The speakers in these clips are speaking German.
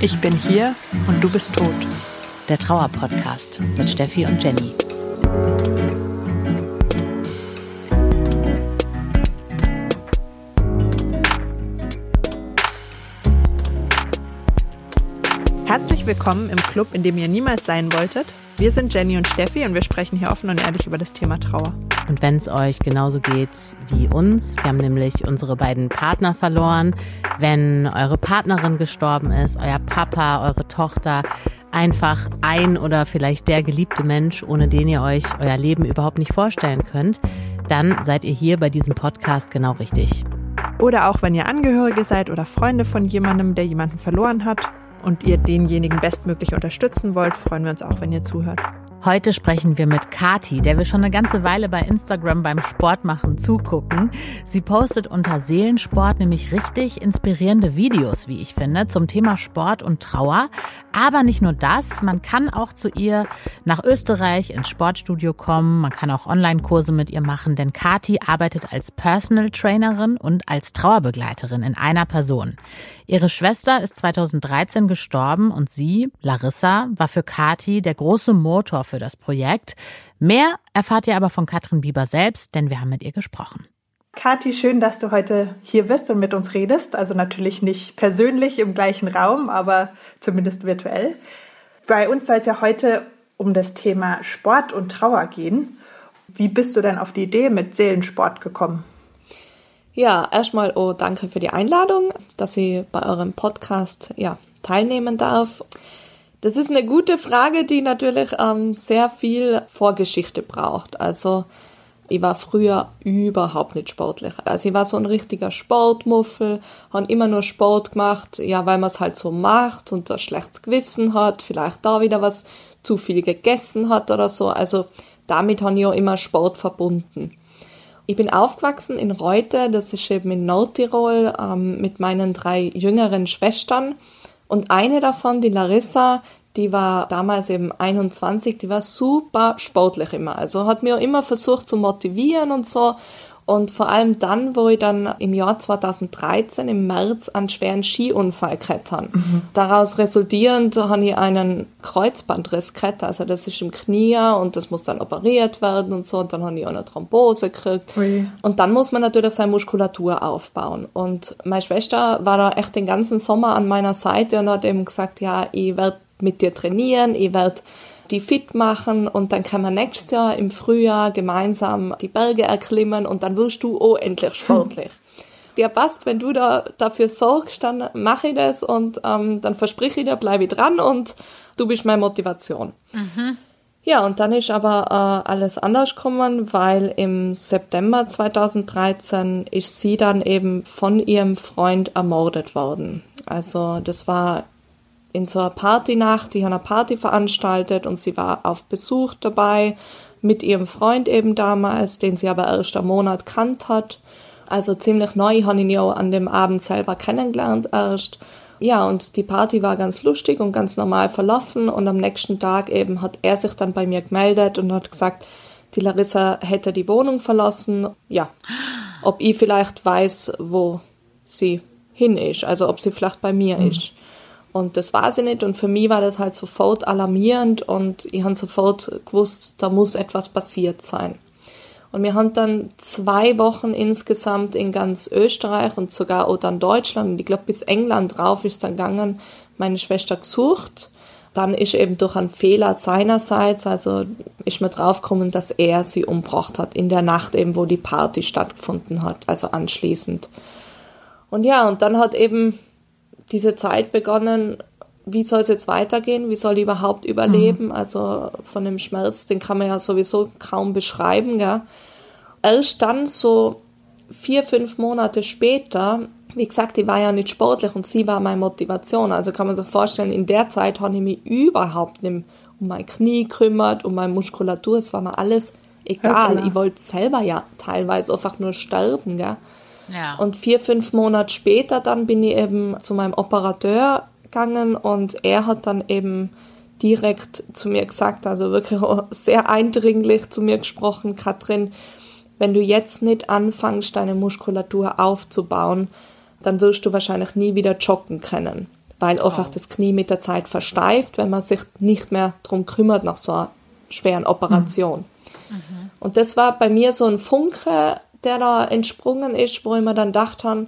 Ich bin hier und du bist tot. Der Trauer-Podcast mit Steffi und Jenny. Herzlich willkommen im Club, in dem ihr niemals sein wolltet. Wir sind Jenny und Steffi und wir sprechen hier offen und ehrlich über das Thema Trauer. Und wenn es euch genauso geht wie uns, wir haben nämlich unsere beiden Partner verloren, wenn eure Partnerin gestorben ist, euer Papa, eure Tochter, einfach ein oder vielleicht der geliebte Mensch, ohne den ihr euch euer Leben überhaupt nicht vorstellen könnt, dann seid ihr hier bei diesem Podcast genau richtig. Oder auch wenn ihr Angehörige seid oder Freunde von jemandem, der jemanden verloren hat und ihr denjenigen bestmöglich unterstützen wollt, freuen wir uns auch, wenn ihr zuhört. Heute sprechen wir mit Kati, der wir schon eine ganze Weile bei Instagram beim Sportmachen zugucken. Sie postet unter Seelensport nämlich richtig inspirierende Videos, wie ich finde, zum Thema Sport und Trauer. Aber nicht nur das, man kann auch zu ihr nach Österreich ins Sportstudio kommen, man kann auch Online-Kurse mit ihr machen, denn Kati arbeitet als Personal Trainerin und als Trauerbegleiterin in einer Person. Ihre Schwester ist 2013 gestorben und sie, Larissa, war für Kati der große Motor für das Projekt. Mehr erfahrt ihr aber von Katrin Bieber selbst, denn wir haben mit ihr gesprochen. Kathi, schön, dass du heute hier bist und mit uns redest. Also natürlich nicht persönlich im gleichen Raum, aber zumindest virtuell. Bei uns soll es ja heute um das Thema Sport und Trauer gehen. Wie bist du denn auf die Idee mit Seelensport gekommen? Ja, erstmal oh, danke für die Einladung, dass ich bei eurem Podcast ja, teilnehmen darf. Das ist eine gute Frage, die natürlich ähm, sehr viel Vorgeschichte braucht. Also ich war früher überhaupt nicht sportlich. Also ich war so ein richtiger Sportmuffel, habe immer nur Sport gemacht, ja, weil man es halt so macht und ein schlechtes Gewissen hat, vielleicht da wieder was zu viel gegessen hat oder so. Also damit habe ich auch immer Sport verbunden. Ich bin aufgewachsen in Reute, das ist eben in Nordtirol, ähm, mit meinen drei jüngeren Schwestern. Und eine davon, die Larissa, die war damals eben 21, die war super sportlich immer. Also hat mir immer versucht zu motivieren und so. Und vor allem dann, wo ich dann im Jahr 2013 im März einen schweren Skiunfall gehabt habe. Mhm. Daraus resultierend habe ich einen Kreuzbandriss gehabt, also das ist im Knie und das muss dann operiert werden und so. Und dann habe ich auch eine Thrombose gekriegt. Ui. Und dann muss man natürlich seine Muskulatur aufbauen. Und meine Schwester war da echt den ganzen Sommer an meiner Seite und hat eben gesagt, ja, ich werde mit dir trainieren, ich werde die fit machen und dann können wir nächstes Jahr im Frühjahr gemeinsam die Berge erklimmen und dann wirst du auch endlich sportlich. Dir passt, wenn du da dafür sorgst, dann mache ich das und ähm, dann versprich ich dir, bleibe ich dran und du bist meine Motivation. Mhm. Ja, und dann ist aber äh, alles anders gekommen, weil im September 2013 ist sie dann eben von ihrem Freund ermordet worden. Also das war in so einer Partynacht, die haben eine Party veranstaltet und sie war auf Besuch dabei mit ihrem Freund eben damals, den sie aber erst einen Monat kannt hat. Also ziemlich neu, habe ihn ja an dem Abend selber kennengelernt erst. Ja, und die Party war ganz lustig und ganz normal verlaufen und am nächsten Tag eben hat er sich dann bei mir gemeldet und hat gesagt, die Larissa hätte die Wohnung verlassen. Ja, ob ich vielleicht weiß, wo sie hin ist, also ob sie vielleicht bei mir mhm. ist. Und das war sie nicht. Und für mich war das halt sofort alarmierend und ich habe sofort gewusst, da muss etwas passiert sein. Und wir haben dann zwei Wochen insgesamt in ganz Österreich und sogar auch dann Deutschland und ich glaube bis England drauf ist dann gegangen, meine Schwester gesucht. Dann ist eben durch einen Fehler seinerseits, also ist mir draufgekommen, dass er sie umgebracht hat, in der Nacht eben, wo die Party stattgefunden hat, also anschließend. Und ja, und dann hat eben diese Zeit begonnen, wie soll es jetzt weitergehen? Wie soll ich überhaupt überleben? Mhm. Also von dem Schmerz, den kann man ja sowieso kaum beschreiben. Gell? Erst dann so vier, fünf Monate später, wie gesagt, ich war ja nicht sportlich und sie war meine Motivation. Also kann man sich vorstellen, in der Zeit habe ich mich überhaupt nicht um mein Knie gekümmert, um meine Muskulatur. Es war mir alles egal. Ja, ich wollte selber ja teilweise einfach nur sterben. Gell? Ja. Und vier, fünf Monate später dann bin ich eben zu meinem Operateur gegangen und er hat dann eben direkt zu mir gesagt, also wirklich sehr eindringlich zu mir gesprochen, Katrin, wenn du jetzt nicht anfängst, deine Muskulatur aufzubauen, dann wirst du wahrscheinlich nie wieder joggen können, weil einfach das Knie mit der Zeit versteift, wenn man sich nicht mehr drum kümmert nach so einer schweren Operation. Mhm. Und das war bei mir so ein Funke, der da entsprungen ist, wo ich mir dann gedacht habe,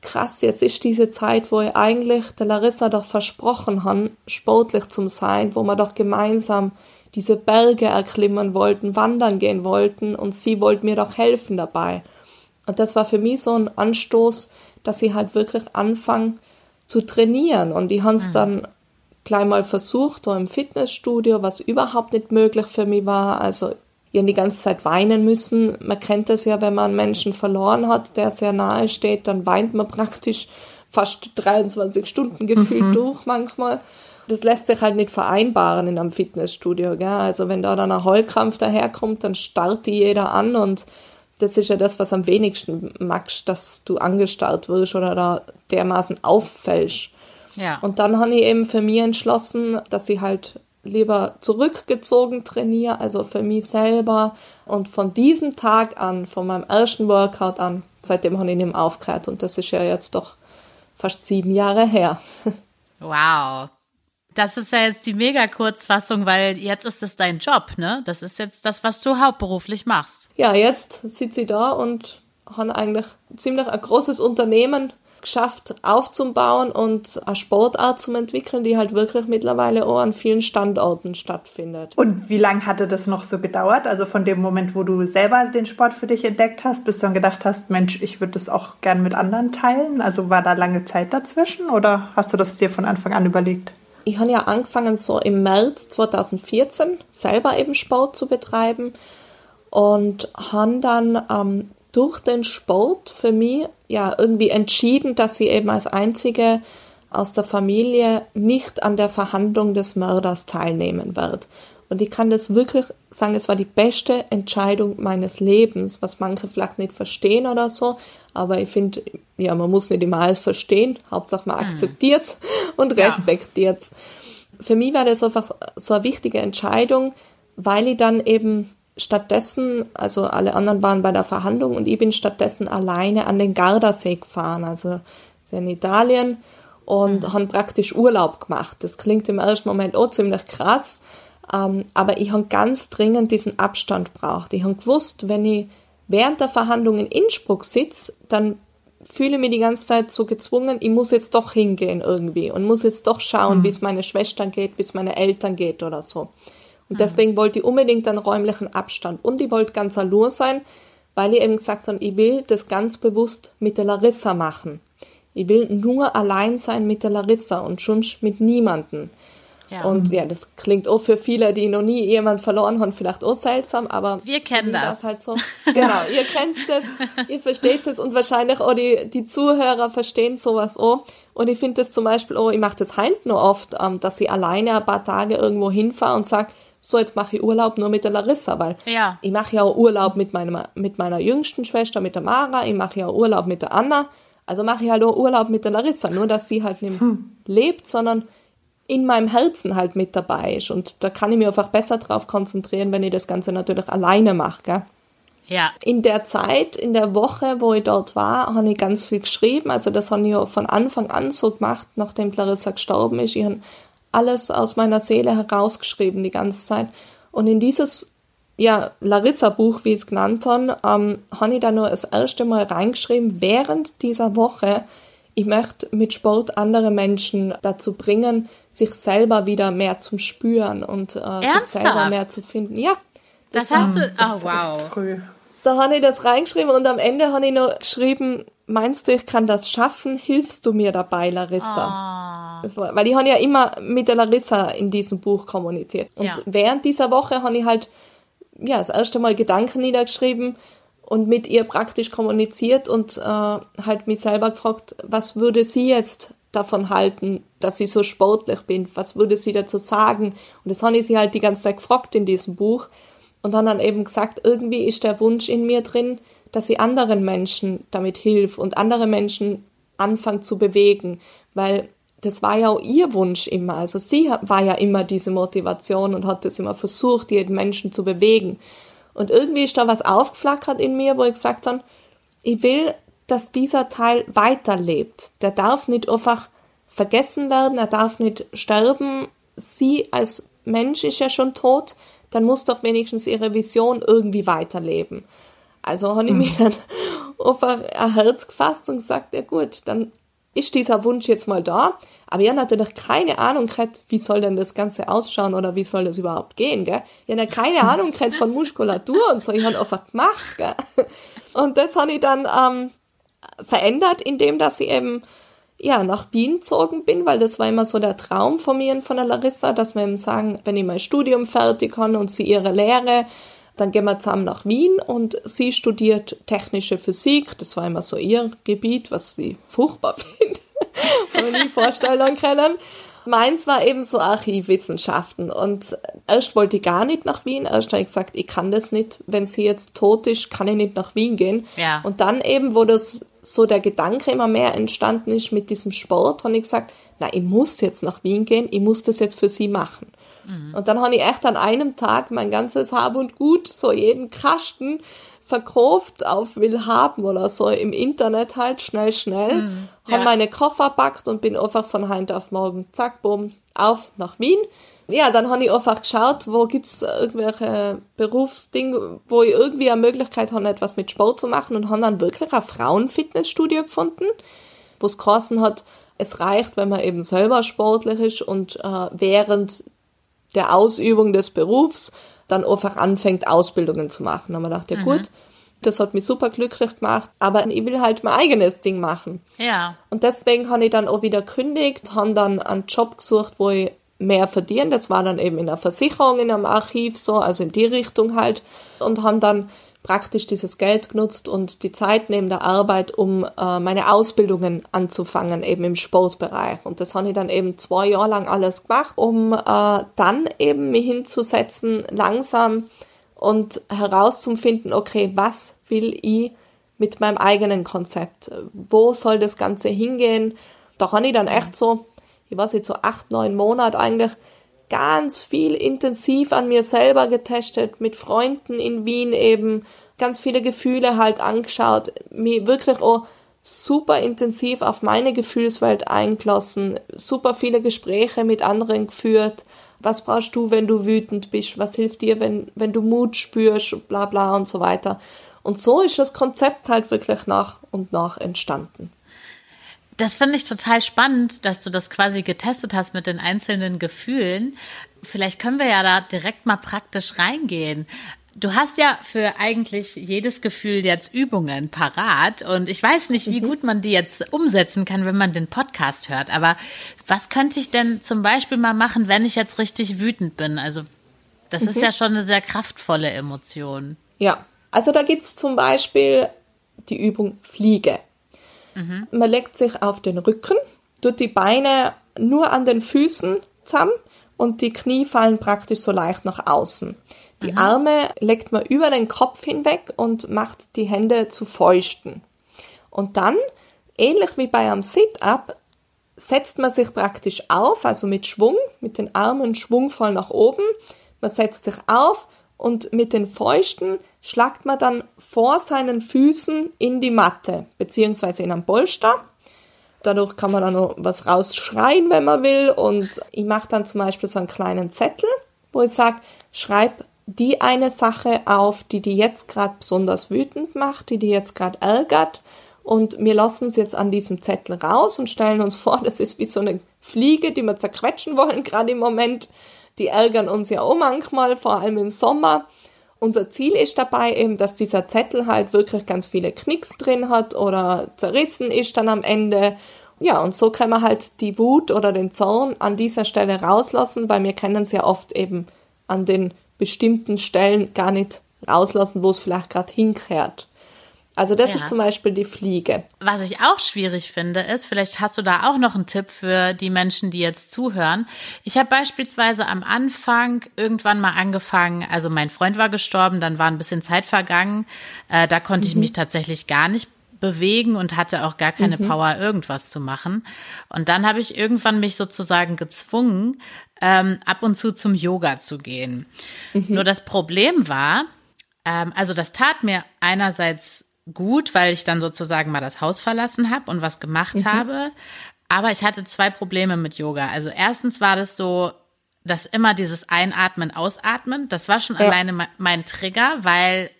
krass, jetzt ist diese Zeit, wo ich eigentlich der Larissa doch versprochen habe, sportlich zu sein, wo wir doch gemeinsam diese Berge erklimmen wollten, wandern gehen wollten und sie wollte mir doch helfen dabei. Und das war für mich so ein Anstoß, dass ich halt wirklich anfange zu trainieren. Und ich habe es mhm. dann gleich mal versucht, da im Fitnessstudio, was überhaupt nicht möglich für mich war. Also habe die ganze Zeit weinen müssen. Man kennt das ja, wenn man einen Menschen verloren hat, der sehr nahe steht, dann weint man praktisch fast 23 Stunden gefühlt mhm. durch manchmal. Das lässt sich halt nicht vereinbaren in einem Fitnessstudio. Gell? Also wenn da dann ein Heulkrampf daherkommt, dann starrt die jeder an und das ist ja das, was am wenigsten magst, dass du angestarrt wirst oder da dermaßen auffällst. Ja. Und dann habe ich eben für mich entschlossen, dass ich halt lieber zurückgezogen trainiere, also für mich selber. Und von diesem Tag an, von meinem ersten Workout an, seitdem habe ich mehr aufgehört. Und das ist ja jetzt doch fast sieben Jahre her. Wow. Das ist ja jetzt die mega Kurzfassung, weil jetzt ist es dein Job, ne? Das ist jetzt das, was du hauptberuflich machst. Ja, jetzt sitze ich da und habe eigentlich ziemlich ein großes Unternehmen geschafft aufzubauen und eine Sportart zu entwickeln, die halt wirklich mittlerweile auch an vielen Standorten stattfindet. Und wie lange hatte das noch so gedauert? Also von dem Moment, wo du selber den Sport für dich entdeckt hast, bis du dann gedacht hast, Mensch, ich würde das auch gern mit anderen teilen? Also war da lange Zeit dazwischen oder hast du das dir von Anfang an überlegt? Ich habe ja angefangen, so im März 2014 selber eben Sport zu betreiben und habe dann ähm, durch den Sport für mich ja irgendwie entschieden, dass sie eben als einzige aus der Familie nicht an der Verhandlung des Mörders teilnehmen wird. Und ich kann das wirklich sagen, es war die beste Entscheidung meines Lebens, was manche vielleicht nicht verstehen oder so. Aber ich finde, ja, man muss nicht immer alles verstehen. Hauptsache man hm. akzeptiert und respektiert es. Ja. Für mich war das einfach so eine wichtige Entscheidung, weil ich dann eben stattdessen, also alle anderen waren bei der Verhandlung und ich bin stattdessen alleine an den Gardasee gefahren, also in Italien und mhm. haben praktisch Urlaub gemacht. Das klingt im ersten Moment auch ziemlich krass, ähm, aber ich habe ganz dringend diesen Abstand braucht. Ich habe gewusst, wenn ich während der Verhandlung in Innsbruck sitze, dann fühle ich mich die ganze Zeit so gezwungen, ich muss jetzt doch hingehen irgendwie und muss jetzt doch schauen, mhm. wie es meine Schwestern geht, wie es meine Eltern geht oder so. Und deswegen wollte ich unbedingt einen räumlichen Abstand. Und ich wollte ganz allein sein, weil ich eben gesagt habe, ich will das ganz bewusst mit der Larissa machen. Ich will nur allein sein mit der Larissa und schon mit niemanden. Ja. Und ja, das klingt auch für viele, die noch nie jemand verloren haben, vielleicht auch seltsam, aber wir kennen das. das. halt so. Genau, ihr kennt das, ihr versteht es und wahrscheinlich auch die, die Zuhörer verstehen sowas auch. Und ich finde das zum Beispiel auch, ich mache das heint nur oft, ähm, dass ich alleine ein paar Tage irgendwo hinfahre und sage, so jetzt mache ich Urlaub nur mit der Larissa, weil ja. ich mache ja auch Urlaub mit meiner, mit meiner jüngsten Schwester, mit der Mara, ich mache ja auch Urlaub mit der Anna, also mache ich halt auch Urlaub mit der Larissa, nur dass sie halt nicht hm. lebt, sondern in meinem Herzen halt mit dabei ist und da kann ich mich einfach besser drauf konzentrieren, wenn ich das Ganze natürlich alleine mache, gell? Ja. In der Zeit, in der Woche, wo ich dort war, habe ich ganz viel geschrieben. Also das habe ich von Anfang an so gemacht, nachdem Clarissa gestorben ist. Ich habe alles aus meiner Seele herausgeschrieben die ganze Zeit. Und in dieses ja, Larissa-Buch, wie ich es genannt habe, ähm, habe ich da nur das erste Mal reingeschrieben, während dieser Woche, ich möchte mit Sport andere Menschen dazu bringen, sich selber wieder mehr zum Spüren und äh, sich selber mehr zu finden. Ja. Das, das hast du, oh wow. Da habe ich das reingeschrieben und am Ende habe ich noch geschrieben, meinst du, ich kann das schaffen? Hilfst du mir dabei, Larissa? Oh. War, weil ich habe ja immer mit der Larissa in diesem Buch kommuniziert. Und ja. während dieser Woche habe ich halt ja, das erste Mal Gedanken niedergeschrieben und mit ihr praktisch kommuniziert und äh, halt mich selber gefragt, was würde sie jetzt davon halten, dass ich so sportlich bin? Was würde sie dazu sagen? Und das habe ich sie halt die ganze Zeit gefragt in diesem Buch und dann dann eben gesagt, irgendwie ist der Wunsch in mir drin, dass sie anderen Menschen damit hilft und andere Menschen anfangen zu bewegen, weil das war ja auch ihr Wunsch immer. Also sie war ja immer diese Motivation und hat das immer versucht, jeden Menschen zu bewegen. Und irgendwie ist da was aufgeflackert in mir, wo ich gesagt habe, ich will, dass dieser Teil weiterlebt. Der darf nicht einfach vergessen werden, er darf nicht sterben. Sie als Mensch ist ja schon tot, dann muss doch wenigstens ihre Vision irgendwie weiterleben. Also habe ich mhm. mir dann einfach ein Herz gefasst und gesagt, ja gut, dann ist dieser Wunsch jetzt mal da. Aber ich habe natürlich keine Ahnung gehabt, wie soll denn das Ganze ausschauen oder wie soll das überhaupt gehen, gell? Ich habe keine Ahnung gehabt von Muskulatur und so. Ich habe einfach gemacht, gell? Und das habe ich dann ähm, verändert, indem dass ich eben ja, nach Wien gezogen bin, weil das war immer so der Traum von mir und von der Larissa, dass wir eben sagen, wenn ich mein Studium fertig habe und sie ihre Lehre, dann gehen wir zusammen nach Wien und sie studiert technische Physik. Das war immer so ihr Gebiet, was sie furchtbar findet. Kann man nie vorstellen können. Meins war eben so Archivwissenschaften und erst wollte ich gar nicht nach Wien. Erst habe ich gesagt, ich kann das nicht. Wenn sie jetzt tot ist, kann ich nicht nach Wien gehen. Ja. Und dann eben, wo das so der Gedanke immer mehr entstanden ist mit diesem Sport, habe ich gesagt, na, ich muss jetzt nach Wien gehen, ich muss das jetzt für sie machen. Mhm. Und dann habe ich echt an einem Tag mein ganzes Hab und Gut, so jeden Kasten verkauft auf Willhaben oder so im Internet halt schnell, schnell. Mhm. Ja. Habe meine Koffer packt und bin einfach von heute auf morgen, zack, bumm, auf nach Wien. Ja, dann habe ich einfach geschaut, wo gibt's irgendwelche Berufsdinge, wo ich irgendwie eine Möglichkeit habe, etwas mit Sport zu machen und habe dann wirklich ein Frauenfitnessstudio gefunden, wo es geheißen hat, es reicht, wenn man eben selber sportlich ist und äh, während der Ausübung des Berufs dann einfach anfängt, Ausbildungen zu machen. Da haben wir gedacht, ja mhm. gut, das hat mich super glücklich gemacht, aber ich will halt mein eigenes Ding machen. Ja. Und deswegen habe ich dann auch wieder kündigt, habe dann einen Job gesucht, wo ich mehr verdiene. Das war dann eben in der Versicherung, in einem Archiv so, also in die Richtung halt. Und habe dann praktisch dieses Geld genutzt und die Zeit neben der Arbeit, um äh, meine Ausbildungen anzufangen, eben im Sportbereich. Und das habe ich dann eben zwei Jahre lang alles gemacht, um äh, dann eben mich hinzusetzen, langsam und herauszufinden, okay, was will ich mit meinem eigenen Konzept? Wo soll das Ganze hingehen? Da habe ich dann echt so, ich weiß nicht, so acht, neun Monate eigentlich ganz viel intensiv an mir selber getestet, mit Freunden in Wien eben, ganz viele Gefühle halt angeschaut, mir wirklich auch super intensiv auf meine Gefühlswelt eingelassen, super viele Gespräche mit anderen geführt. Was brauchst du, wenn du wütend bist? Was hilft dir, wenn, wenn du Mut spürst? Bla bla und so weiter. Und so ist das Konzept halt wirklich nach und nach entstanden. Das finde ich total spannend, dass du das quasi getestet hast mit den einzelnen Gefühlen. Vielleicht können wir ja da direkt mal praktisch reingehen. Du hast ja für eigentlich jedes Gefühl jetzt Übungen parat und ich weiß nicht, wie mhm. gut man die jetzt umsetzen kann, wenn man den Podcast hört. Aber was könnte ich denn zum Beispiel mal machen, wenn ich jetzt richtig wütend bin? Also das mhm. ist ja schon eine sehr kraftvolle Emotion. Ja, also da gibt's zum Beispiel die Übung Fliege. Mhm. Man legt sich auf den Rücken, tut die Beine nur an den Füßen zusammen und die Knie fallen praktisch so leicht nach außen. Die mhm. Arme legt man über den Kopf hinweg und macht die Hände zu Fäusten. Und dann, ähnlich wie bei einem Sit-up, setzt man sich praktisch auf, also mit Schwung, mit den Armen schwungvoll nach oben. Man setzt sich auf und mit den Fäusten schlagt man dann vor seinen Füßen in die Matte, beziehungsweise in einem Polster. Dadurch kann man dann noch was rausschreien, wenn man will. Und ich mache dann zum Beispiel so einen kleinen Zettel, wo ich sage, schreib die eine Sache auf, die die jetzt gerade besonders wütend macht, die die jetzt gerade ärgert. Und wir lassen es jetzt an diesem Zettel raus und stellen uns vor, das ist wie so eine Fliege, die wir zerquetschen wollen, gerade im Moment. Die ärgern uns ja auch manchmal, vor allem im Sommer. Unser Ziel ist dabei eben, dass dieser Zettel halt wirklich ganz viele Knicks drin hat oder zerrissen ist dann am Ende. Ja, und so kann man halt die Wut oder den Zorn an dieser Stelle rauslassen, weil wir können es ja oft eben an den bestimmten Stellen gar nicht rauslassen, wo es vielleicht gerade hinkehrt. Also das ja. ist zum Beispiel die Fliege. Was ich auch schwierig finde, ist, vielleicht hast du da auch noch einen Tipp für die Menschen, die jetzt zuhören. Ich habe beispielsweise am Anfang irgendwann mal angefangen, also mein Freund war gestorben, dann war ein bisschen Zeit vergangen. Äh, da konnte mhm. ich mich tatsächlich gar nicht bewegen und hatte auch gar keine mhm. Power, irgendwas zu machen. Und dann habe ich irgendwann mich sozusagen gezwungen, ähm, ab und zu zum Yoga zu gehen. Mhm. Nur das Problem war, Ähm, also das tat mir einerseits gut, weil ich dann sozusagen mal das Haus verlassen habe und was gemacht mhm. habe. Aber ich hatte zwei Probleme mit Yoga. Also erstens war das so, dass immer dieses Einatmen, Ausatmen, das war schon ja. alleine mein Trigger, weil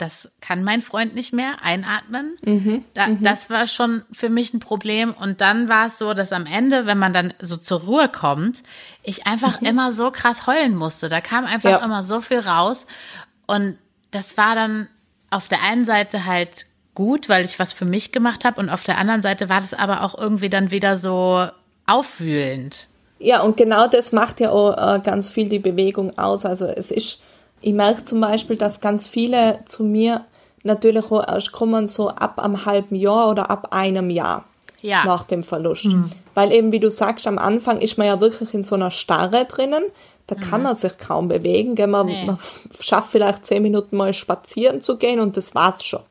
das kann mein Freund nicht mehr einatmen. Mhm, da, mhm. Das war schon für mich ein Problem. Und dann war es so, dass am Ende, wenn man dann so zur Ruhe kommt, ich einfach mhm. immer so krass heulen musste. Da kam einfach ja. immer so viel raus. Und das war dann auf der einen Seite halt gut, weil ich was für mich gemacht habe. Und auf der anderen Seite war das aber auch irgendwie dann wieder so aufwühlend. Ja, und genau das macht ja auch äh, ganz viel die Bewegung aus. Also es ist, ich merke zum Beispiel, dass ganz viele zu mir natürlich auch erst kommen so ab einem halben Jahr oder ab einem Jahr ja. nach dem Verlust. Mhm. Weil eben, wie du sagst, am Anfang ist man ja wirklich in so einer Starre drinnen. Da mhm. kann man sich kaum bewegen. Gell? Man, nee. man schafft vielleicht zehn Minuten mal spazieren zu gehen und das war's schon.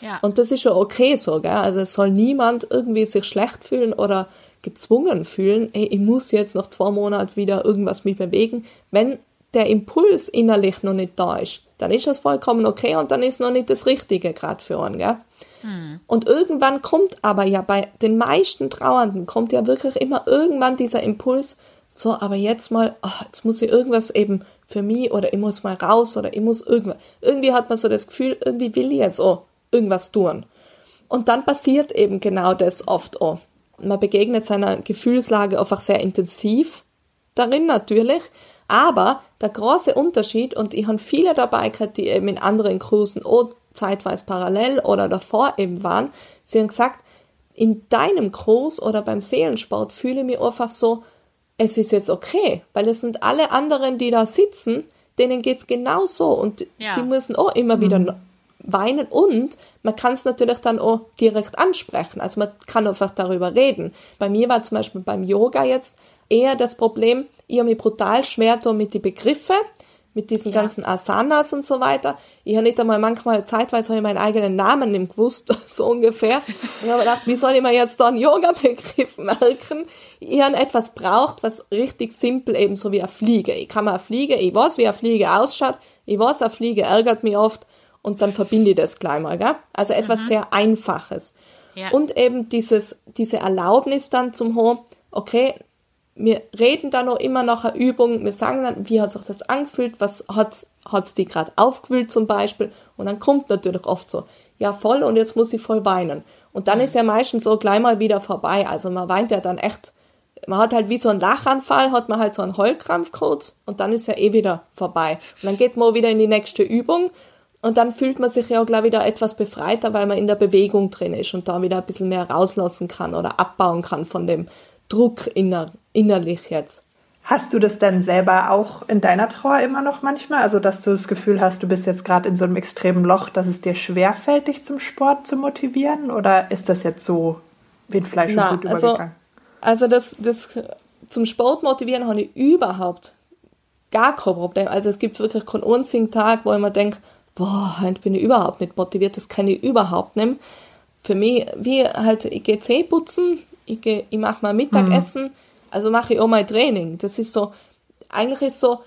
Ja. Und das ist ja okay so. Gell? Also es soll niemand irgendwie sich schlecht fühlen oder gezwungen fühlen, ey, ich muss jetzt noch zwei Monate wieder irgendwas mich bewegen, wenn der Impuls innerlich noch nicht da ist, dann ist das vollkommen okay und dann ist noch nicht das Richtige gerade für einen, gell? Hm. Und irgendwann kommt aber ja bei den meisten Trauernden kommt ja wirklich immer irgendwann dieser Impuls, so, aber jetzt mal, oh, jetzt muss ich irgendwas eben für mich oder ich muss mal raus oder ich muss irgendwas. Irgendwie hat man so das Gefühl, irgendwie will ich jetzt auch irgendwas tun. Und dann passiert eben genau das oft auch man begegnet seiner Gefühlslage einfach sehr intensiv darin natürlich, aber der große Unterschied, und ich habe viele dabei gehabt, die eben in anderen Kursen auch zeitweise parallel oder davor eben waren, sie haben gesagt, in deinem Kurs oder beim Seelensport fühle ich mich einfach so, es ist jetzt okay, weil es sind alle anderen, die da sitzen, denen geht's genau so und ja. die müssen auch immer wieder mhm weinen und man kann es natürlich dann auch direkt ansprechen. Also man kann einfach darüber reden. Bei mir war zum Beispiel beim Yoga jetzt eher das Problem, ich habe mich brutal schwer da mit den Begriffen, mit diesen ja. ganzen Asanas und so weiter. Ich habe nicht einmal manchmal zeitweise habe ich meinen eigenen Namen nicht gewusst, so ungefähr. Und habe gedacht, wie soll ich mir jetzt da einen Yoga-Begriff merken? Ich habe etwas braucht, was richtig simpel eben so wie eine Fliege. Ich kann mal eine Fliege, ich weiß, wie eine Fliege ausschaut, ich weiß, eine Fliege ärgert mich oft und dann verbinde ich das gleich mal, gell? Also etwas mhm. sehr Einfaches. Ja. Und eben dieses, diese Erlaubnis dann zum Ho, okay, wir reden da noch immer nach einer Übung, wir sagen dann, wie hat sich das angefühlt, was hat's, hat's die gerade aufgewühlt zum Beispiel, und dann kommt natürlich oft so, ja voll, und jetzt muss ich voll weinen. Und dann ist ja meistens so gleich mal wieder vorbei, also man weint ja dann echt, man hat halt wie so einen Lachanfall, hat man halt so einen Heulkrampf kurz, und dann ist ja eh wieder vorbei. Und dann geht man wieder in die nächste Übung, und dann fühlt man sich ja auch gleich wieder etwas befreiter, weil man in der Bewegung drin ist und da wieder ein bisschen mehr rauslassen kann oder abbauen kann von dem Druck inner, innerlich jetzt. Hast du das denn selber auch in deiner Trauer immer noch manchmal? Also, dass du das Gefühl hast, du bist jetzt gerade in so einem extremen Loch, dass es dir schwerfällt, dich zum Sport zu motivieren? Oder ist das jetzt so wie ein Fleisch und Blut also, übergegangen? Also, das, das zum Sport motivieren habe ich überhaupt gar kein Problem. Also, es gibt wirklich keinen einzigen Tag, wo ich mir denke, boah, heute bin ich überhaupt nicht motiviert, das kann ich überhaupt nicht. Für mich, wie halt, ich gehe Zähne putzen, ich, ich mache mal Mittagessen, mhm. Also mache ich auch mein Training. Das ist so, eigentlich ist so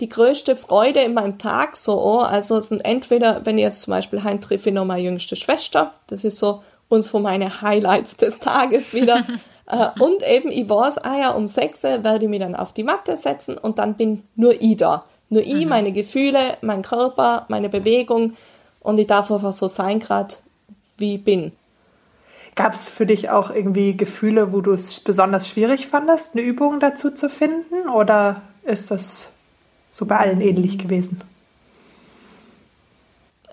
die größte Freude in meinem Tag so, oh, also es sind entweder, wenn ich jetzt zum Beispiel heim treffe noch meine jüngste Schwester, das ist so uns von meinen Highlights des Tages wieder. äh, und eben, ich weiß, ah ja, um sechs werde ich mich dann auf die Matte setzen und dann bin nur ich da. Nur ich, mhm. meine Gefühle, mein Körper, meine Bewegung und ich darf einfach so sein, gerade wie ich bin. Gab es für dich auch irgendwie Gefühle, wo du es besonders schwierig fandest, eine Übung dazu zu finden? Oder ist das so bei allen ähnlich gewesen?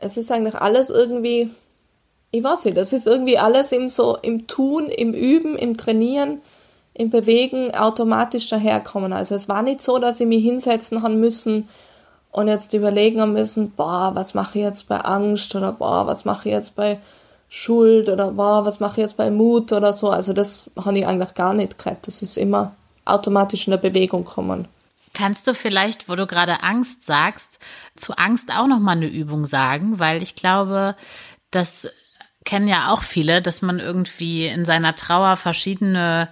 Es ist eigentlich alles irgendwie, ich weiß nicht, das ist irgendwie alles im so im Tun, im Üben, im Trainieren im Bewegen automatisch daherkommen. Also es war nicht so, dass ich mich hinsetzen haben müssen und jetzt überlegen müssen, boah, was mache ich jetzt bei Angst oder boah, was mache ich jetzt bei Schuld oder boah, was mache ich jetzt bei Mut oder so. Also das habe ich eigentlich gar nicht gehabt. Das ist immer automatisch in der Bewegung kommen. Kannst du vielleicht, wo du gerade Angst sagst, zu Angst auch noch mal eine Übung sagen, weil ich glaube, das kennen ja auch viele, dass man irgendwie in seiner Trauer verschiedene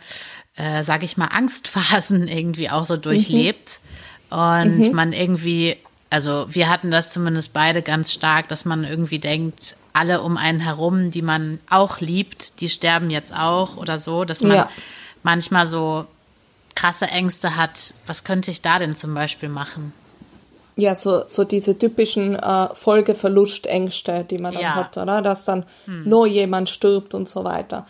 äh, sage ich mal, Angstphasen irgendwie auch so durchlebt. Mhm. Und mhm. man irgendwie Also wir hatten das zumindest beide ganz stark, dass man irgendwie denkt, alle um einen herum, die man auch liebt, die sterben jetzt auch oder so, dass man ja. manchmal so krasse Ängste hat. Was könnte ich da denn zum Beispiel machen? Ja, so, so diese typischen äh, Folgeverlustängste, die man dann ja. hat, oder? Dass dann hm. nur jemand stirbt und so weiter.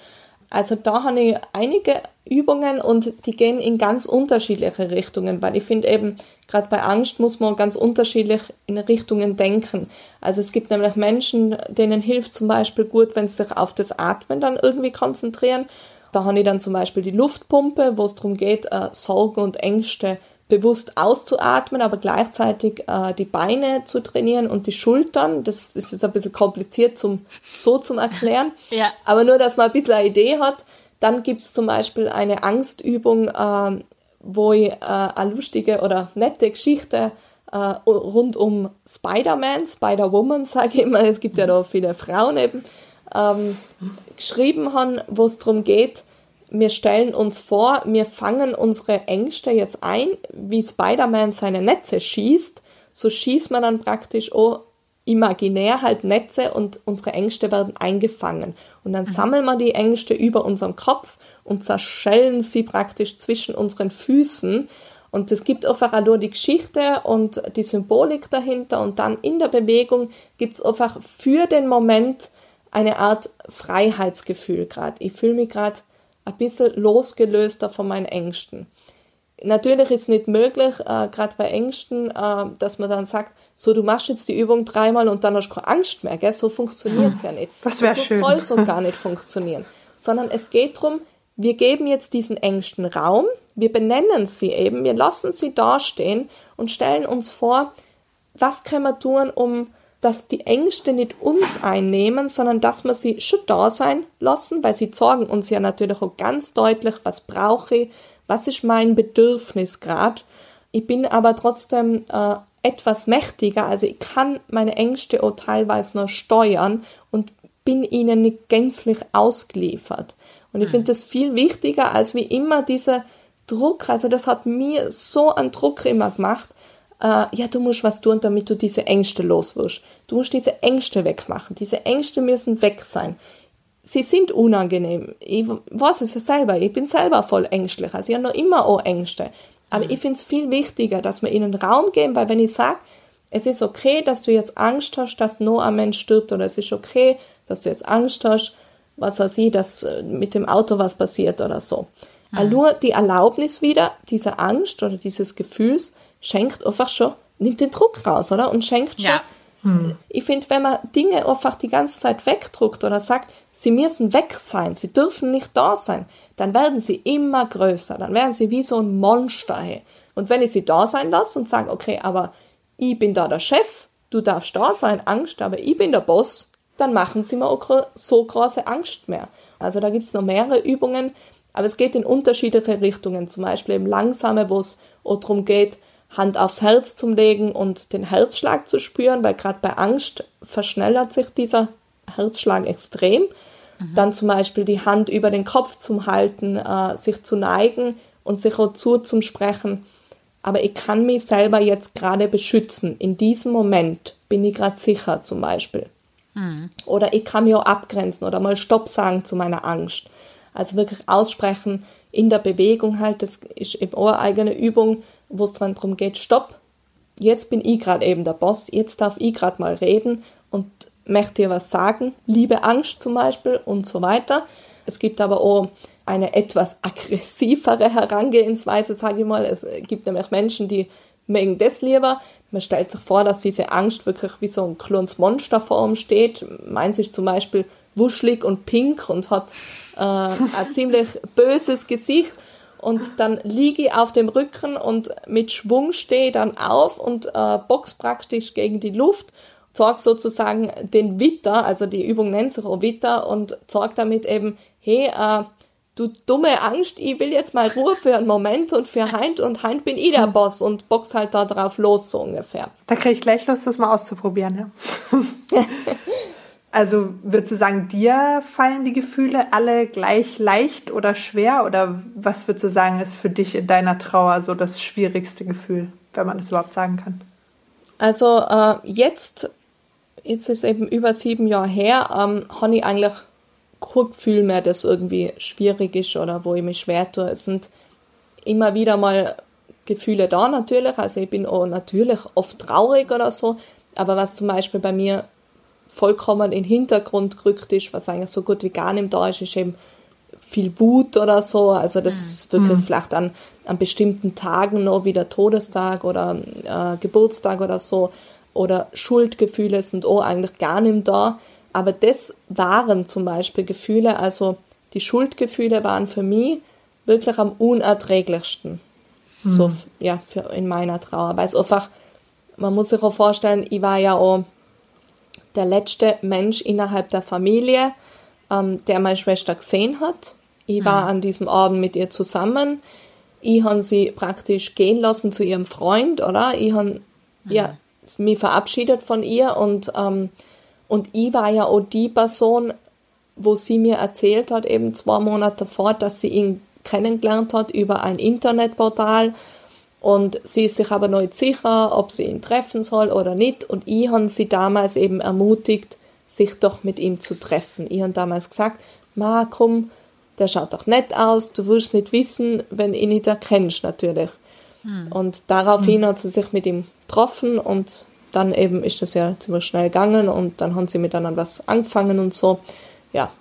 Also da habe ich einige Übungen und die gehen in ganz unterschiedliche Richtungen, weil ich finde eben, gerade bei Angst muss man ganz unterschiedlich in Richtungen denken. Also es gibt nämlich Menschen, denen hilft zum Beispiel gut, wenn sie sich auf das Atmen dann irgendwie konzentrieren. Da habe ich dann zum Beispiel die Luftpumpe, wo es darum geht, äh, Sorgen und Ängste bewusst auszuatmen, aber gleichzeitig äh, die Beine zu trainieren und die Schultern. Das ist jetzt ein bisschen kompliziert zum, so zum Erklären. ja. Aber nur, dass man ein bisschen eine Idee hat. Dann gibt es zum Beispiel eine Angstübung, äh, wo ich äh, eine lustige oder nette Geschichte äh, rund um Spider-Man, Spider-Woman, sage ich immer, es gibt ja da viele Frauen eben, ähm, geschrieben haben, wo es darum geht, wir stellen uns vor, wir fangen unsere Ängste jetzt ein, wie Spider-Man seine Netze schießt, so schießt man dann praktisch auch imaginär halt Netze und unsere Ängste werden eingefangen. Und dann mhm. sammeln wir die Ängste über unserem Kopf und zerschellen sie praktisch zwischen unseren Füßen. Und es gibt einfach auch nur die Geschichte und die Symbolik dahinter. Und dann in der Bewegung gibt es einfach für den Moment eine Art Freiheitsgefühl gerade. Ich fühle mich gerade ein bisschen losgelöster von meinen Ängsten. Natürlich ist es nicht möglich, äh, gerade bei Ängsten, äh, dass man dann sagt, so du machst jetzt die Übung dreimal und dann hast du keine Angst mehr, gell? so funktioniert es ja nicht. Das wäre so schön. soll so gar nicht funktionieren. Sondern es geht darum, wir geben jetzt diesen Ängsten Raum, wir benennen sie eben, wir lassen sie dastehen und stellen uns vor, was können wir tun, um dass die Ängste nicht uns einnehmen, sondern dass wir sie schon da sein lassen, weil sie sorgen uns ja natürlich auch ganz deutlich, was brauche ich, was ist mein Bedürfnis gerade. Ich bin aber trotzdem äh, etwas mächtiger, also ich kann meine Ängste auch teilweise noch steuern und bin ihnen nicht gänzlich ausgeliefert. Und ich mhm. finde das viel wichtiger, als wie immer dieser Druck, also das hat mir so einen Druck immer gemacht, äh, ja, du musst was tun, damit du diese Ängste loswirst. Du musst diese Ängste wegmachen. Diese Ängste müssen weg sein. Sie sind unangenehm. Ich weiß es ja selber. Ich bin selber voll ängstlich. Also ich habe noch immer auch Ängste. Aber mhm. ich finde es viel wichtiger, dass wir ihnen Raum geben, weil wenn ich sage, es ist okay, dass du jetzt Angst hast, dass nur ein Mensch stirbt, oder es ist okay, dass du jetzt Angst hast, was weiß ich, dass äh, mit dem Auto was passiert oder so. Mhm. Nur die Erlaubnis wieder, dieser Angst oder dieses Gefühls, schenkt einfach schon, nimmt den Druck raus, oder? Und schenkt schon. Ja. Hm. Ich finde, wenn man Dinge einfach die ganze Zeit wegdruckt oder sagt, sie müssen weg sein, sie dürfen nicht da sein, dann werden sie immer größer, dann werden sie wie so ein Monster. Hey. Und wenn ich sie da sein lasse und sage, okay, aber ich bin da der Chef, du darfst da sein, Angst, aber ich bin der Boss, dann machen sie mir auch so große Angst mehr. Also da gibt es noch mehrere Übungen, aber es geht in unterschiedliche Richtungen, zum Beispiel im Langsame, wo es auch darum geht, Hand aufs Herz zum Legen und den Herzschlag zu spüren, weil gerade bei Angst verschnellert sich dieser Herzschlag extrem. Mhm. Dann zum Beispiel die Hand über den Kopf zum Halten, äh, sich zu neigen und sich auch zu zum Sprechen. Aber ich kann mich selber jetzt gerade beschützen. In diesem Moment bin ich gerade sicher zum Beispiel. Mhm. Oder ich kann mich auch abgrenzen oder mal Stopp sagen zu meiner Angst. Also wirklich aussprechen in der Bewegung halt. Das ist eben auch eine eigene Übung, wo es darum geht, stopp, jetzt bin ich gerade eben der Boss, jetzt darf ich gerade mal reden und möchte dir was sagen, liebe Angst zum Beispiel und so weiter. Es gibt aber auch eine etwas aggressivere Herangehensweise, sage ich mal. Es gibt nämlich Menschen, die mögen das lieber. Man stellt sich vor, dass diese Angst wirklich wie so ein kleines Monster vor ihm steht. Meint sich zum Beispiel wuschlig und pink und hat äh, ein ziemlich böses Gesicht und dann liege ich auf dem Rücken und mit Schwung stehe dann auf und äh, box praktisch gegen die Luft, zeig sozusagen den Witter, also die Übung nennt sich auch Witter und zeig damit eben, hey, äh, du dumme Angst, ich will jetzt mal Ruhe für einen Moment und für Heint und Heint bin ich der Boss und box halt da drauf los, so ungefähr. Da kriege ich gleich Lust, das mal auszuprobieren, ja. Also würdest du sagen, dir fallen die Gefühle alle gleich leicht oder schwer? Oder was würdest du sagen, ist für dich in deiner Trauer so das schwierigste Gefühl, wenn man das überhaupt sagen kann? Also äh, jetzt, jetzt ist eben über sieben Jahre her, ähm, habe ich eigentlich kein Gefühl mehr, das irgendwie schwierig ist oder wo ich mich schwer tue. Es sind immer wieder mal Gefühle da natürlich. Also ich bin auch natürlich oft traurig oder so. Aber was zum Beispiel bei mir vollkommen in den Hintergrund gerückt ist, was eigentlich so gut wie gar nicht da ist, ist eben viel Wut oder so. Also das mhm. ist wirklich mhm. vielleicht an, an bestimmten Tagen noch wie der Todestag oder äh, Geburtstag oder so. Oder Schuldgefühle sind auch eigentlich gar nicht da. Aber das waren zum Beispiel Gefühle, also die Schuldgefühle waren für mich wirklich am unerträglichsten. Mhm. So, ja, für, in meiner Trauer. Weil es einfach, man muss sich auch vorstellen, ich war ja auch der letzte Mensch innerhalb der Familie, ähm, der meine Schwester gesehen hat. Ich war mhm. an diesem Abend mit ihr zusammen. Ich habe sie praktisch gehen lassen zu ihrem Freund, oder? Ich habe mhm. ja, mich verabschiedet von ihr und, ähm, und ich war ja auch die Person, wo sie mir erzählt hat, eben zwei Monate vor, dass sie ihn kennengelernt hat über ein Internetportal und sie ist sich aber noch nicht sicher, ob sie ihn treffen soll oder nicht und ich habe sie damals eben ermutigt, sich doch mit ihm zu treffen. Ich habe damals gesagt, Ma, komm, der schaut doch nett aus, du wirst nicht wissen, wenn ihn nicht erkennst, natürlich. Hm. Und daraufhin hm. hat sie sich mit ihm getroffen und dann eben ist das ja ziemlich schnell gegangen und dann haben sie miteinander was angefangen und so. Ja.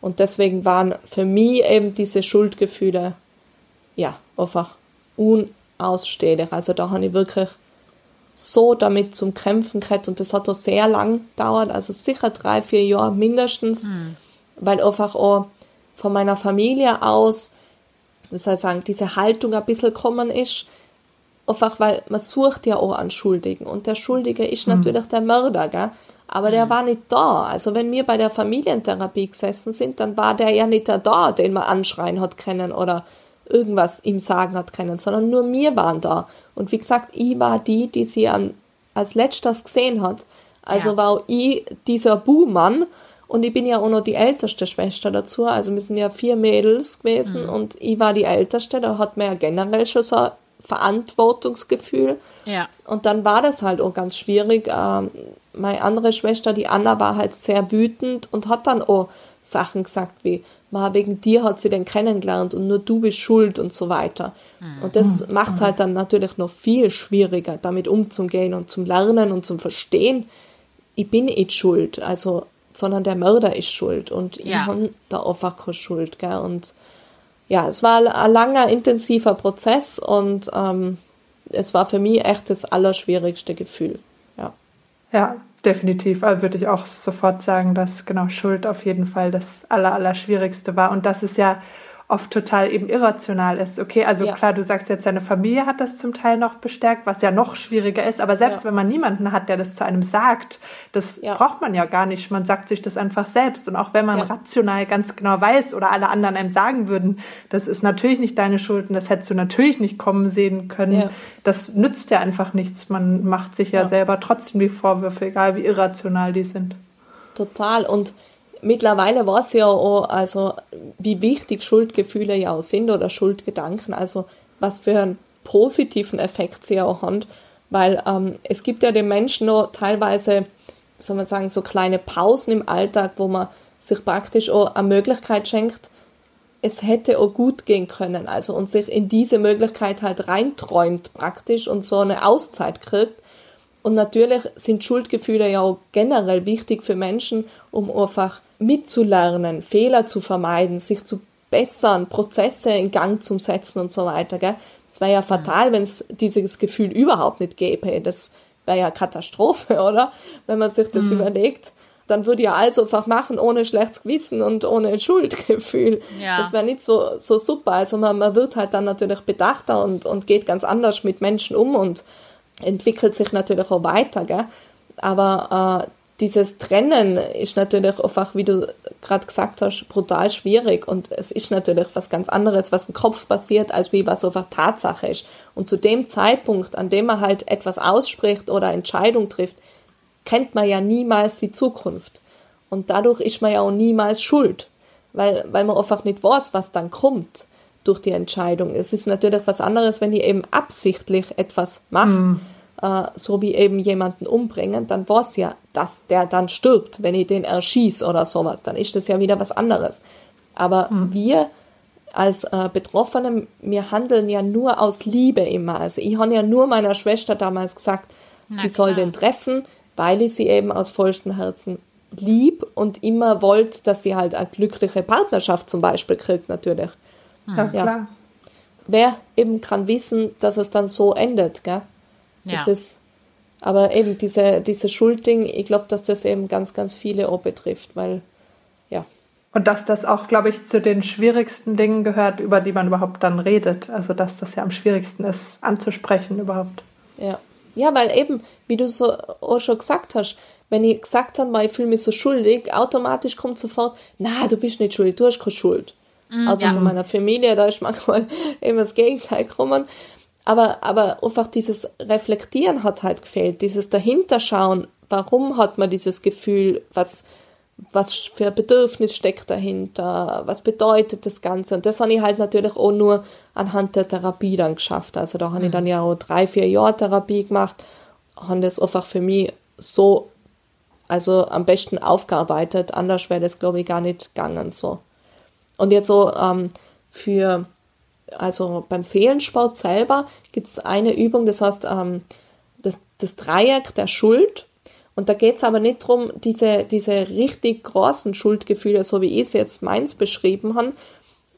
Und deswegen waren für mich eben diese Schuldgefühle, ja, einfach unausstehlich. Also da habe ich wirklich so damit zum Kämpfen gehabt und das hat auch sehr lang gedauert, also sicher drei, vier Jahre mindestens, mhm. weil einfach auch von meiner Familie aus, wie soll ich sagen, diese Haltung ein bisschen gekommen ist, einfach weil man sucht ja auch an Schuldigen und der Schuldige ist mhm. natürlich der Mörder, gell? aber der war nicht da. Also wenn wir bei der Familientherapie gesessen sind, dann war der ja nicht der da, den man anschreien hat können oder irgendwas ihm sagen hat können, sondern nur wir waren da. Und wie gesagt, ich war die, die sie an, als letztes gesehen hat. Also ja. war auch ich dieser Buhmann und ich bin ja auch noch die älteste Schwester dazu. Also wir sind ja vier Mädels gewesen mhm. und ich war die älteste. Da hat man ja generell schon so ein Verantwortungsgefühl. Ja. Und dann war das halt auch ganz schwierig. Ähm, meine andere Schwester, die Anna, war halt sehr wütend und hat dann auch Sachen gesagt wie, wegen dir hat sie den kennengelernt und nur du bist schuld und so weiter. Mhm. Und das mhm. macht es halt dann natürlich noch viel schwieriger, damit umzugehen und zum Lernen und zum Verstehen, ich bin nicht schuld, also, sondern der Mörder ist schuld und ja. ich habe da einfach keine Schuld. Gell? Und ja, es war ein langer, intensiver Prozess und ähm, es war für mich echt das allerschwierigste Gefühl. Ja. Ja, Definitiv, also würde ich auch sofort sagen, dass genau Schuld auf jeden Fall das Aller, Allerschwierigste war. Und das ist ja oft total eben irrational ist. Okay, also ja. klar, du sagst jetzt, seine Familie hat das zum Teil noch bestärkt, was ja noch schwieriger ist. Aber selbst ja. wenn man niemanden hat, der das zu einem sagt, das ja. braucht man ja gar nicht. Man sagt sich das einfach selbst. Und auch wenn man rational ganz genau weiß oder alle anderen einem sagen würden, das ist natürlich nicht deine Schuld und das hättest du natürlich nicht kommen sehen können, das nützt ja einfach nichts. Man macht sich ja, selber trotzdem die Vorwürfe, egal wie irrational die sind. Total. Und mittlerweile weiß ja auch, also wie wichtig Schuldgefühle ja auch sind oder Schuldgedanken, also was für einen positiven Effekt sie auch haben, weil ähm, es gibt ja den Menschen noch teilweise, soll man sagen, so kleine Pausen im Alltag, wo man sich praktisch auch eine Möglichkeit schenkt, es hätte auch gut gehen können, also und sich in diese Möglichkeit halt reinträumt praktisch und so eine Auszeit kriegt. Und natürlich sind Schuldgefühle ja auch generell wichtig für Menschen, um einfach mitzulernen, Fehler zu vermeiden, sich zu bessern, Prozesse in Gang zu setzen und so weiter. Gell? Es wäre ja fatal, wenn es dieses Gefühl überhaupt nicht gäbe. Das wäre ja Katastrophe, oder? Wenn man sich das mhm. überlegt. Dann würde ja alles einfach machen, ohne schlechtes Gewissen und ohne Schuldgefühl. Ja. Das wäre nicht so, so super. Also man, man wird halt dann natürlich bedachter und, und geht ganz anders mit Menschen um und entwickelt sich natürlich auch weiter. Gell? Aber äh, dieses Trennen ist natürlich einfach, wie du gerade gesagt hast, brutal schwierig und es ist natürlich was ganz anderes, was im Kopf passiert, als wie was einfach Tatsache ist. Und zu dem Zeitpunkt, an dem man halt etwas ausspricht oder Entscheidung trifft, kennt man ja niemals die Zukunft. Und dadurch ist man ja auch niemals schuld, weil, weil man einfach nicht weiß, was dann kommt durch die Entscheidung. Es ist natürlich was anderes, wenn ich eben absichtlich etwas mache. Mm äh, so wie eben jemanden umbringen, dann weiß ja, dass der dann stirbt, wenn ich den erschieß oder sowas. Dann ist das ja wieder was anderes. Aber mhm. wir als äh, Betroffene, wir handeln ja nur aus Liebe immer. Also ich habe ja nur meiner Schwester damals gesagt, Na, sie klar. soll den treffen, weil ich sie eben aus vollstem Herzen lieb und immer wollte, dass sie halt eine glückliche Partnerschaft zum Beispiel kriegt, natürlich. Hm. Ja, ja. klar. Wer eben kann wissen, dass es dann so endet, gell? Ja. Das ist, aber eben diese, diese Schuldding, ich glaube, dass das eben ganz, ganz viele auch betrifft, weil, ja. Und dass das auch, glaube ich, zu den schwierigsten Dingen gehört, über die man überhaupt dann redet. Also, dass das ja am schwierigsten ist, anzusprechen überhaupt. Ja. Ja, weil eben, wie du so auch schon gesagt hast, wenn ich gesagt habe, ich fühle mich so schuldig, automatisch kommt sofort, na, du bist nicht schuldig, du hast keine Schuld. Mm, also ja. von meiner Familie, da ist manchmal eben das Gegenteil gekommen. Aber, aber einfach dieses Reflektieren hat halt gefehlt, dieses Dahinterschauen, warum hat man dieses Gefühl, was, was für ein Bedürfnis steckt dahinter, was bedeutet das Ganze. Und das habe ich halt natürlich auch nur anhand der Therapie dann geschafft. Also da habe mhm. ich dann ja auch drei, vier Jahre Therapie gemacht, habe das einfach für mich so, also am besten aufgearbeitet. Anders wäre das, glaube ich, gar nicht gegangen so. Und jetzt so ähm, für, also beim Seelensport selber gibt es eine Übung, das heißt ähm, das, das Dreieck der Schuld und da geht es aber nicht darum, diese, diese richtig großen Schuldgefühle, so wie ich es jetzt meins beschrieben habe,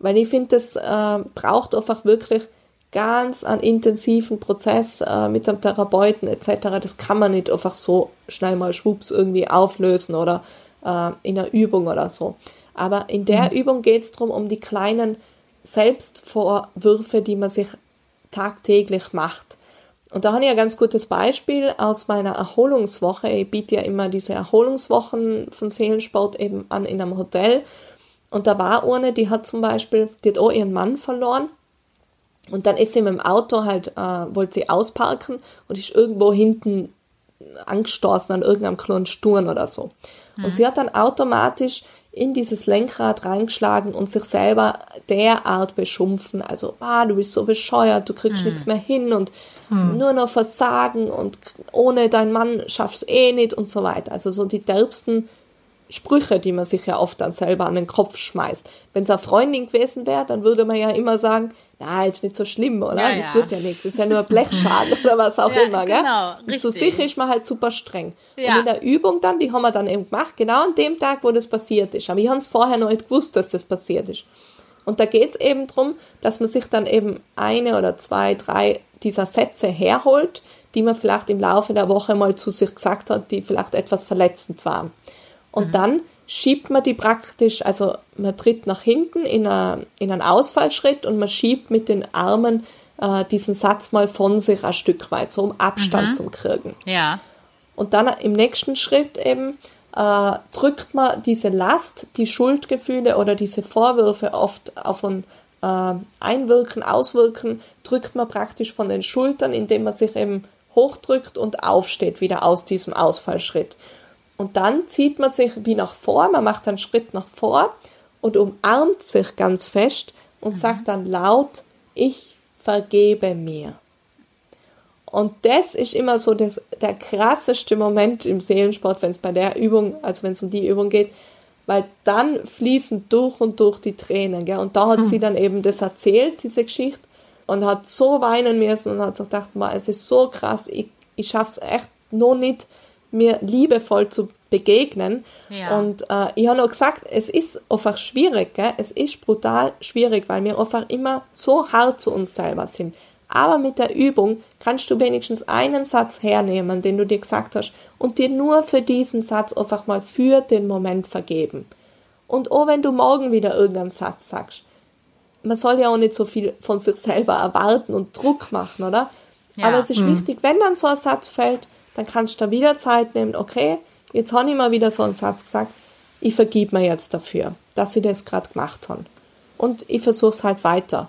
weil ich finde, das äh, braucht einfach wirklich ganz einen intensiven Prozess äh, mit dem Therapeuten etc. Das kann man nicht einfach so schnell mal schwupps irgendwie auflösen oder äh, in einer Übung oder so. Aber in der mhm. Übung geht es darum, um die kleinen Selbstvorwürfe, die man sich tagtäglich macht. Und da habe ich ein ganz gutes Beispiel aus meiner Erholungswoche. Ich biete ja immer diese Erholungswochen von Seelensport eben an in einem Hotel. Und da war eine, die hat zum Beispiel, die hat auch ihren Mann verloren. Und dann ist sie mit dem Auto halt, äh, wollte sie ausparken und ist irgendwo hinten angestoßen an irgendeinem kleinen Sturm oder so. Mhm. Und sie hat dann automatisch in dieses Lenkrad reingeschlagen und sich selber derart beschumpfen. Also, ah, du bist so bescheuert, du kriegst mhm. nichts mehr hin und hm. nur noch Versagen und ohne deinen Mann schaffst eh nicht und so weiter. Also so die derbsten Sprüche, die man sich ja oft dann selber an den Kopf schmeißt. Wenn es eine Freundin gewesen wäre, dann würde man ja immer sagen, na, ist nicht so schlimm, oder? Ja, ja. Tut ja nichts, ist ja nur Blechschaden oder was auch ja, immer, genau, gell? Und zu sich ist man halt super streng. Ja. Und in der Übung dann, die haben wir dann eben gemacht, genau an dem Tag, wo das passiert ist. Aber ich habe es vorher noch nicht gewusst, dass das passiert ist. Und da geht es eben darum, dass man sich dann eben eine oder zwei, drei dieser Sätze herholt, die man vielleicht im Laufe der Woche mal zu sich gesagt hat, die vielleicht etwas verletzend waren. Und mhm. dann schiebt man die praktisch, also man tritt nach hinten in, eine, in einen Ausfallschritt und man schiebt mit den Armen äh, diesen Satz mal von sich ein Stück weit, so um Abstand mhm. zu kriegen. Ja. Und dann im nächsten Schritt eben äh, drückt man diese Last, die Schuldgefühle oder diese Vorwürfe oft auf ein äh, Einwirken, Auswirken, drückt man praktisch von den Schultern, indem man sich eben hochdrückt und aufsteht wieder aus diesem Ausfallschritt. Und dann zieht man sich wie nach vor, man macht einen Schritt nach vor und umarmt sich ganz fest und mhm. sagt dann laut, ich vergebe mir. Und das ist immer so das, der krasseste Moment im Seelensport, wenn es bei der Übung, also wenn es um die Übung geht, weil dann fließen durch und durch die Tränen. Gell? Und da hat hm. sie dann eben das erzählt, diese Geschichte, und hat so weinen müssen und hat sich gedacht, man, es ist so krass, ich, ich schaffe es echt noch nicht, mir liebevoll zu begegnen. Ja. Und äh, ich habe noch gesagt, es ist einfach schwierig, gell? es ist brutal schwierig, weil wir einfach immer so hart zu uns selber sind. Aber mit der Übung kannst du wenigstens einen Satz hernehmen, den du dir gesagt hast, und dir nur für diesen Satz einfach mal für den Moment vergeben. Und auch wenn du morgen wieder irgendeinen Satz sagst, man soll ja auch nicht so viel von sich selber erwarten und Druck machen, oder? Ja. Aber es ist mhm. wichtig, wenn dann so ein Satz fällt, dann kannst du da wieder Zeit nehmen, okay, jetzt habe ich mal wieder so einen Satz gesagt, ich vergib mir jetzt dafür, dass ich das gerade gemacht habe. Und ich versuche es halt weiter.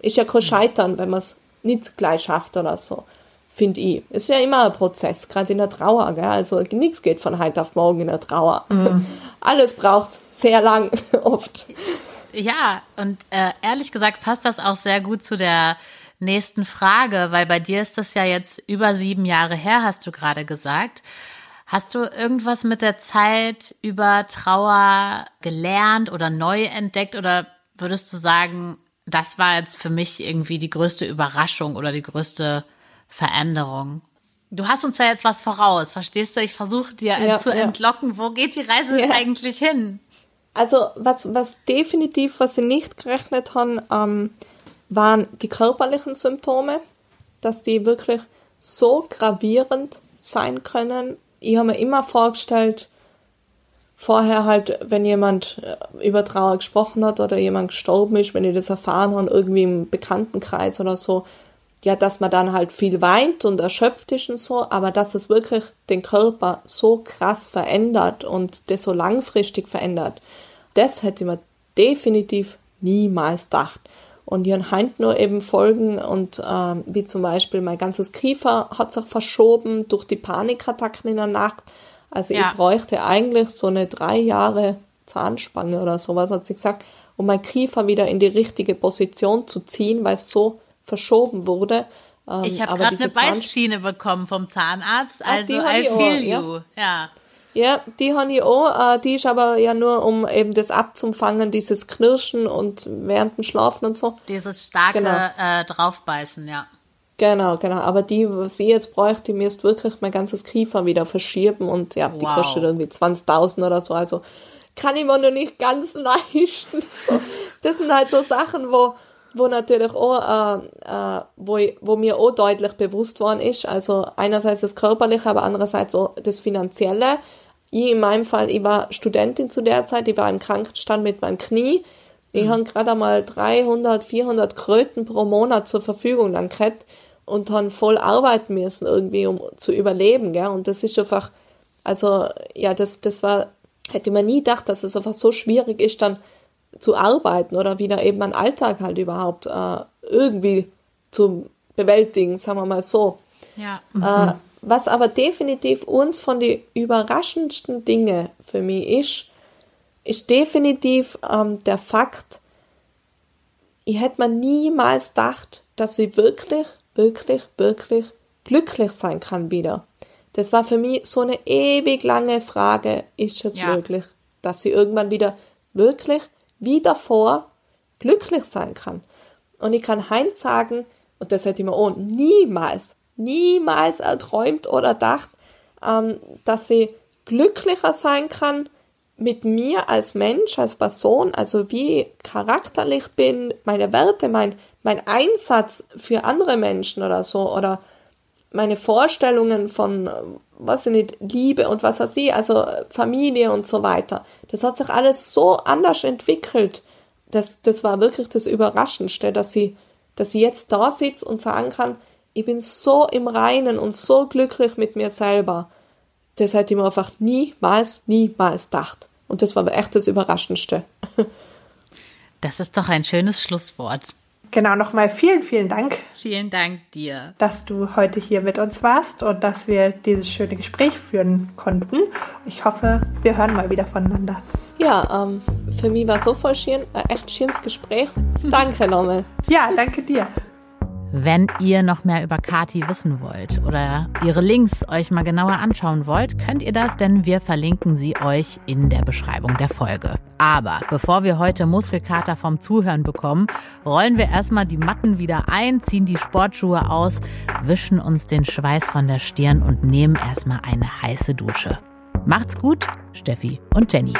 Ist ja kein Scheitern, wenn man es nicht gleich schafft oder so, finde ich. Ist ja immer ein Prozess, gerade in der Trauer. Gell? Also nichts geht von heute auf morgen in der Trauer. Mhm. Alles braucht sehr lang, oft. Ja, und äh, ehrlich gesagt passt das auch sehr gut zu der nächsten Frage, weil bei dir ist das ja jetzt über sieben Jahre her, hast du gerade gesagt. Hast du irgendwas mit der Zeit über Trauer gelernt oder neu entdeckt oder würdest du sagen, das war jetzt für mich irgendwie die größte Überraschung oder die größte Veränderung? Du hast uns ja jetzt was voraus, verstehst du? Ich versuche dir ja, zu ja. entlocken, wo geht die Reise ja. eigentlich hin? Also was, was definitiv, was sie nicht gerechnet haben, ähm, waren die körperlichen Symptome, dass die wirklich so gravierend sein können. Ich habe mir immer vorgestellt, vorher halt, wenn jemand äh, über Trauer gesprochen hat oder jemand gestorben ist, wenn ich das erfahren habe, irgendwie im Bekanntenkreis oder so, ja, dass man dann halt viel weint und erschöpft ist und so, aber dass es wirklich den Körper so krass verändert und das so langfristig verändert, das hätte man definitiv niemals gedacht. Und hier Heint nur eben Folgen und äh, wie zum Beispiel mein ganzes Kiefer hat sich verschoben durch die Panikattacken in der Nacht. Also ja. ich bräuchte eigentlich so eine drei Jahre Zahnspange oder sowas, hat sie gesagt, um mein Kiefer wieder in die richtige Position zu ziehen, weil es so verschoben wurde. Ähm, ich habe gerade eine Beißschiene bekommen vom Zahnarzt, also Ach, I feel you. Ja. ja. Ja, die habe ich auch. Äh, die ist aber ja nur, um eben das abzufangen, dieses Knirschen und während dem Schlafen und so. Dieses starke genau. äh, Draufbeißen, ja. Genau, genau. Aber die, was ich jetzt bräuchte, mir ist wirklich mein ganzes Kiefer wieder verschieben und ja, die wow. kostet irgendwie 20.000 oder so. Also kann ich mir noch nicht ganz leisten. Das sind halt so Sachen, wo, wo natürlich auch, äh, äh, wo, wo mir auch deutlich bewusst worden ist. Also einerseits das Körperliche, aber andererseits auch das Finanzielle ich in meinem Fall, ich war Studentin zu der Zeit, ich war im Krankenstand mit meinem Knie. Ich mhm. habe gerade einmal 300, 400 Kröten pro Monat zur Verfügung dann gehabt und habe voll arbeiten müssen irgendwie, um zu überleben, gell? Und das ist einfach, also, ja, das, das war, hätte man nie gedacht, dass es einfach so schwierig ist, dann zu arbeiten oder wieder eben einen Alltag halt überhaupt äh, irgendwie zu bewältigen, sagen wir mal so. Ja. Mhm. Äh, was aber definitiv uns von den überraschendsten Dinge für mich ist, ist definitiv ähm, der Fakt, ich hätte mir niemals gedacht, dass ich wirklich, wirklich, wirklich glücklich sein kann wieder. Das war für mich so eine ewig lange Frage, ist es ja. möglich, dass ich irgendwann wieder wirklich wie davor glücklich sein kann. Und ich kann Heinz sagen, und das hätte ich mir auch niemals, niemals erträumt oder dacht, ähm, dass sie glücklicher sein kann mit mir als Mensch, als Person, also wie charakterlich bin, meine Werte, mein, mein Einsatz für andere Menschen oder so, oder meine Vorstellungen von, was ich nicht, Liebe und was weiß ich, also Familie und so weiter. Das hat sich alles so anders entwickelt. Das, das war wirklich das Überraschendste, dass sie, dass sie jetzt da sitzt und sagen kann, ich bin so im Reinen und so glücklich mit mir selber. Das hätte ich mir einfach niemals, niemals gedacht. Und das war echt das Überraschendste. Das ist doch ein schönes Schlusswort. Genau, nochmal vielen, vielen Dank. Vielen Dank dir. Dass du heute hier mit uns warst und dass wir dieses schöne Gespräch führen konnten. Ich hoffe, wir hören mal wieder voneinander. Ja, ähm, für mich war so voll schön, ein echt schönes Gespräch. Danke nochmal. Ja, danke dir. Wenn ihr noch mehr über Kati wissen wollt oder ihre Links euch mal genauer anschauen wollt, könnt ihr das, denn wir verlinken sie euch in der Beschreibung der Folge. Aber bevor wir heute Muskelkater vom Zuhören bekommen, rollen wir erstmal die Matten wieder ein, ziehen die Sportschuhe aus, wischen uns den Schweiß von der Stirn und nehmen erstmal eine heiße Dusche. Macht's gut, Steffi und Jenny.